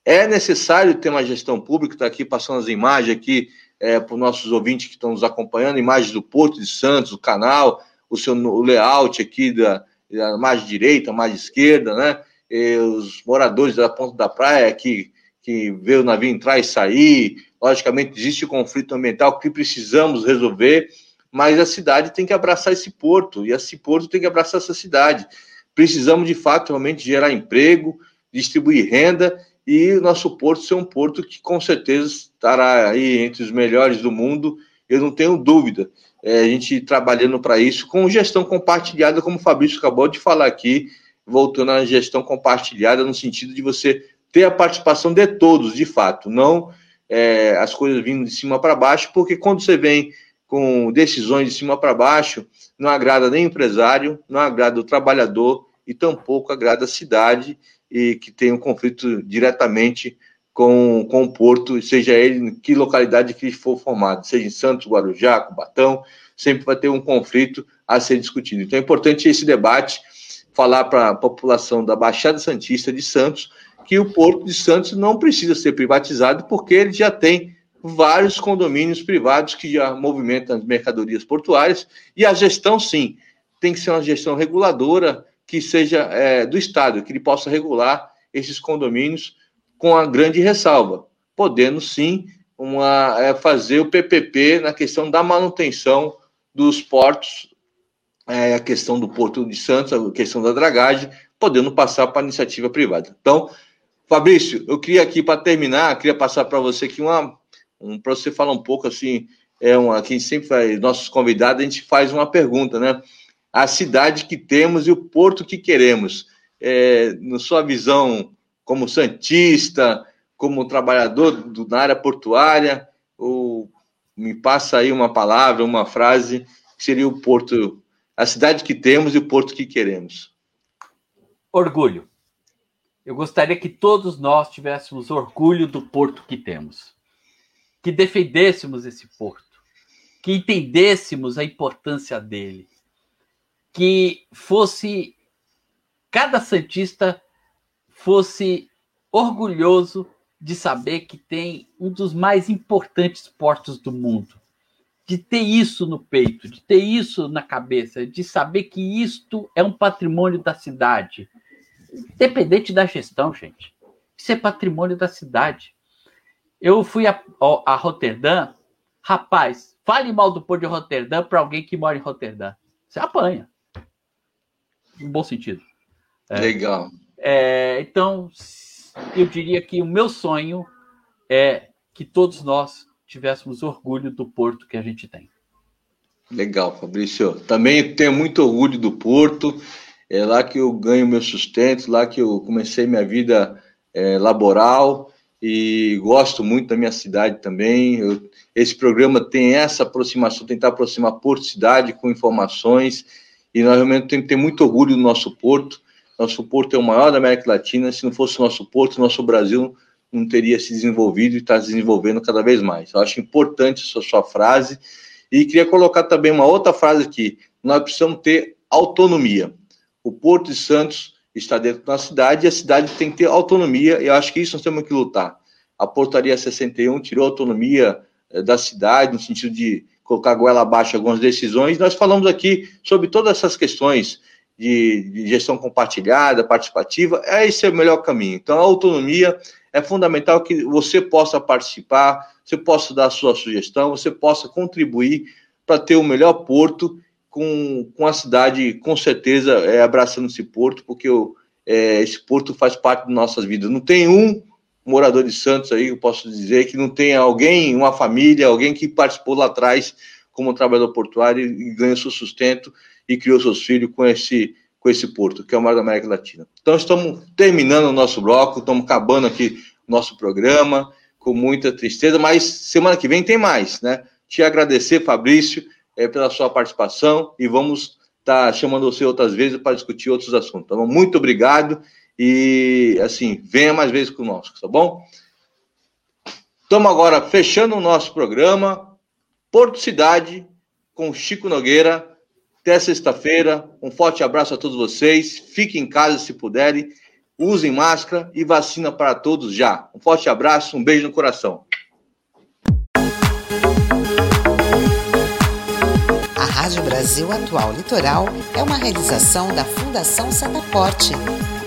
é necessário ter uma gestão pública, está aqui passando as imagens aqui é, para os nossos ouvintes que estão nos acompanhando, imagens do Porto de Santos, o canal, o seu o layout aqui da, da margem direita, margem esquerda, né? E os moradores da ponta da praia que, que vê o navio entrar e sair. Logicamente, existe conflito ambiental que precisamos resolver, mas a cidade tem que abraçar esse porto, e esse porto tem que abraçar essa cidade. Precisamos, de fato, realmente gerar emprego, distribuir renda e o nosso porto ser um porto que com certeza estará aí entre os melhores do mundo, eu não tenho dúvida. É, a gente trabalhando para isso com gestão compartilhada, como o Fabrício acabou de falar aqui, voltando à gestão compartilhada, no sentido de você ter a participação de todos, de fato, não é, as coisas vindo de cima para baixo, porque quando você vem com decisões de cima para baixo, não agrada nem o empresário, não agrada o trabalhador e tampouco agrada a cidade e que tem um conflito diretamente com, com o porto, seja ele em que localidade que for formado, seja em Santos, Guarujá, Cubatão, sempre vai ter um conflito a ser discutido. Então é importante esse debate, falar para a população da Baixada Santista de Santos que o Porto de Santos não precisa ser privatizado porque ele já tem vários condomínios privados que já movimentam as mercadorias portuárias e a gestão, sim, tem que ser uma gestão reguladora, que seja é, do Estado, que ele possa regular esses condomínios com a grande ressalva, podendo sim uma, é, fazer o PPP na questão da manutenção dos portos, é, a questão do Porto de Santos, a questão da dragagem, podendo passar para a iniciativa privada. Então, Fabrício, eu queria aqui para terminar, queria passar para você aqui uma, um, para você falar um pouco assim, é uma, quem sempre faz, nossos convidados, a gente faz uma pergunta, né? A cidade que temos e o porto que queremos. É, na sua visão como santista, como trabalhador do, na área portuária, ou me passa aí uma palavra, uma frase que seria o porto, a cidade que temos e o porto que queremos. Orgulho. Eu gostaria que todos nós tivéssemos orgulho do porto que temos, que defendêssemos esse porto, que entendêssemos a importância dele, que fosse cada santista fosse orgulhoso de saber que tem um dos mais importantes portos do mundo, de ter isso no peito, de ter isso na cabeça, de saber que isto é um patrimônio da cidade, independente da gestão, gente. Isso é patrimônio da cidade. Eu fui a, a Roterdã, rapaz, fale mal do Porto de Roterdã para alguém que mora em Roterdã. Você apanha. No bom sentido. É, Legal. É, então, eu diria que o meu sonho é que todos nós tivéssemos orgulho do Porto que a gente tem. Legal, Fabrício. Também tenho muito orgulho do Porto. É lá que eu ganho meu sustento, lá que eu comecei minha vida é, laboral e gosto muito da minha cidade também. Eu, esse programa tem essa aproximação, tentar aproximar Porto Cidade com informações e nós realmente temos que ter muito orgulho do nosso Porto. Nosso porto é o maior da América Latina. Se não fosse o nosso porto, nosso Brasil não teria se desenvolvido e está se desenvolvendo cada vez mais. Eu acho importante essa sua frase. E queria colocar também uma outra frase aqui. Nós precisamos ter autonomia. O Porto de Santos está dentro da cidade e a cidade tem que ter autonomia. E eu acho que isso nós temos que lutar. A Portaria 61 tirou a autonomia eh, da cidade, no sentido de colocar goela abaixo algumas decisões. Nós falamos aqui sobre todas essas questões de, de gestão compartilhada, participativa, esse é o melhor caminho. Então, a autonomia é fundamental que você possa participar, você possa dar a sua sugestão, você possa contribuir para ter o melhor porto com, com a cidade, com certeza, é, abraçando esse porto, porque o, é, esse porto faz parte de nossas vidas. Não tem um morador de Santos aí, eu posso dizer, que não tenha alguém, uma família, alguém que participou lá atrás como trabalhador portuário e ganha seu sustento e criou seus filhos com esse, com esse porto, que é o maior da América Latina. Então, estamos terminando o nosso bloco, estamos acabando aqui o nosso programa, com muita tristeza, mas semana que vem tem mais, né? Te agradecer, Fabrício, é, pela sua participação e vamos estar tá chamando você outras vezes para discutir outros assuntos. Então, muito obrigado e, assim, venha mais vezes conosco, tá bom? Estamos agora fechando o nosso programa Porto Cidade com Chico Nogueira até sexta-feira. Um forte abraço a todos vocês. Fiquem em casa se puderem. Usem máscara e vacina para todos já. Um forte abraço, um beijo no coração. A Rádio Brasil Atual Litoral é uma realização da Fundação Setaporte,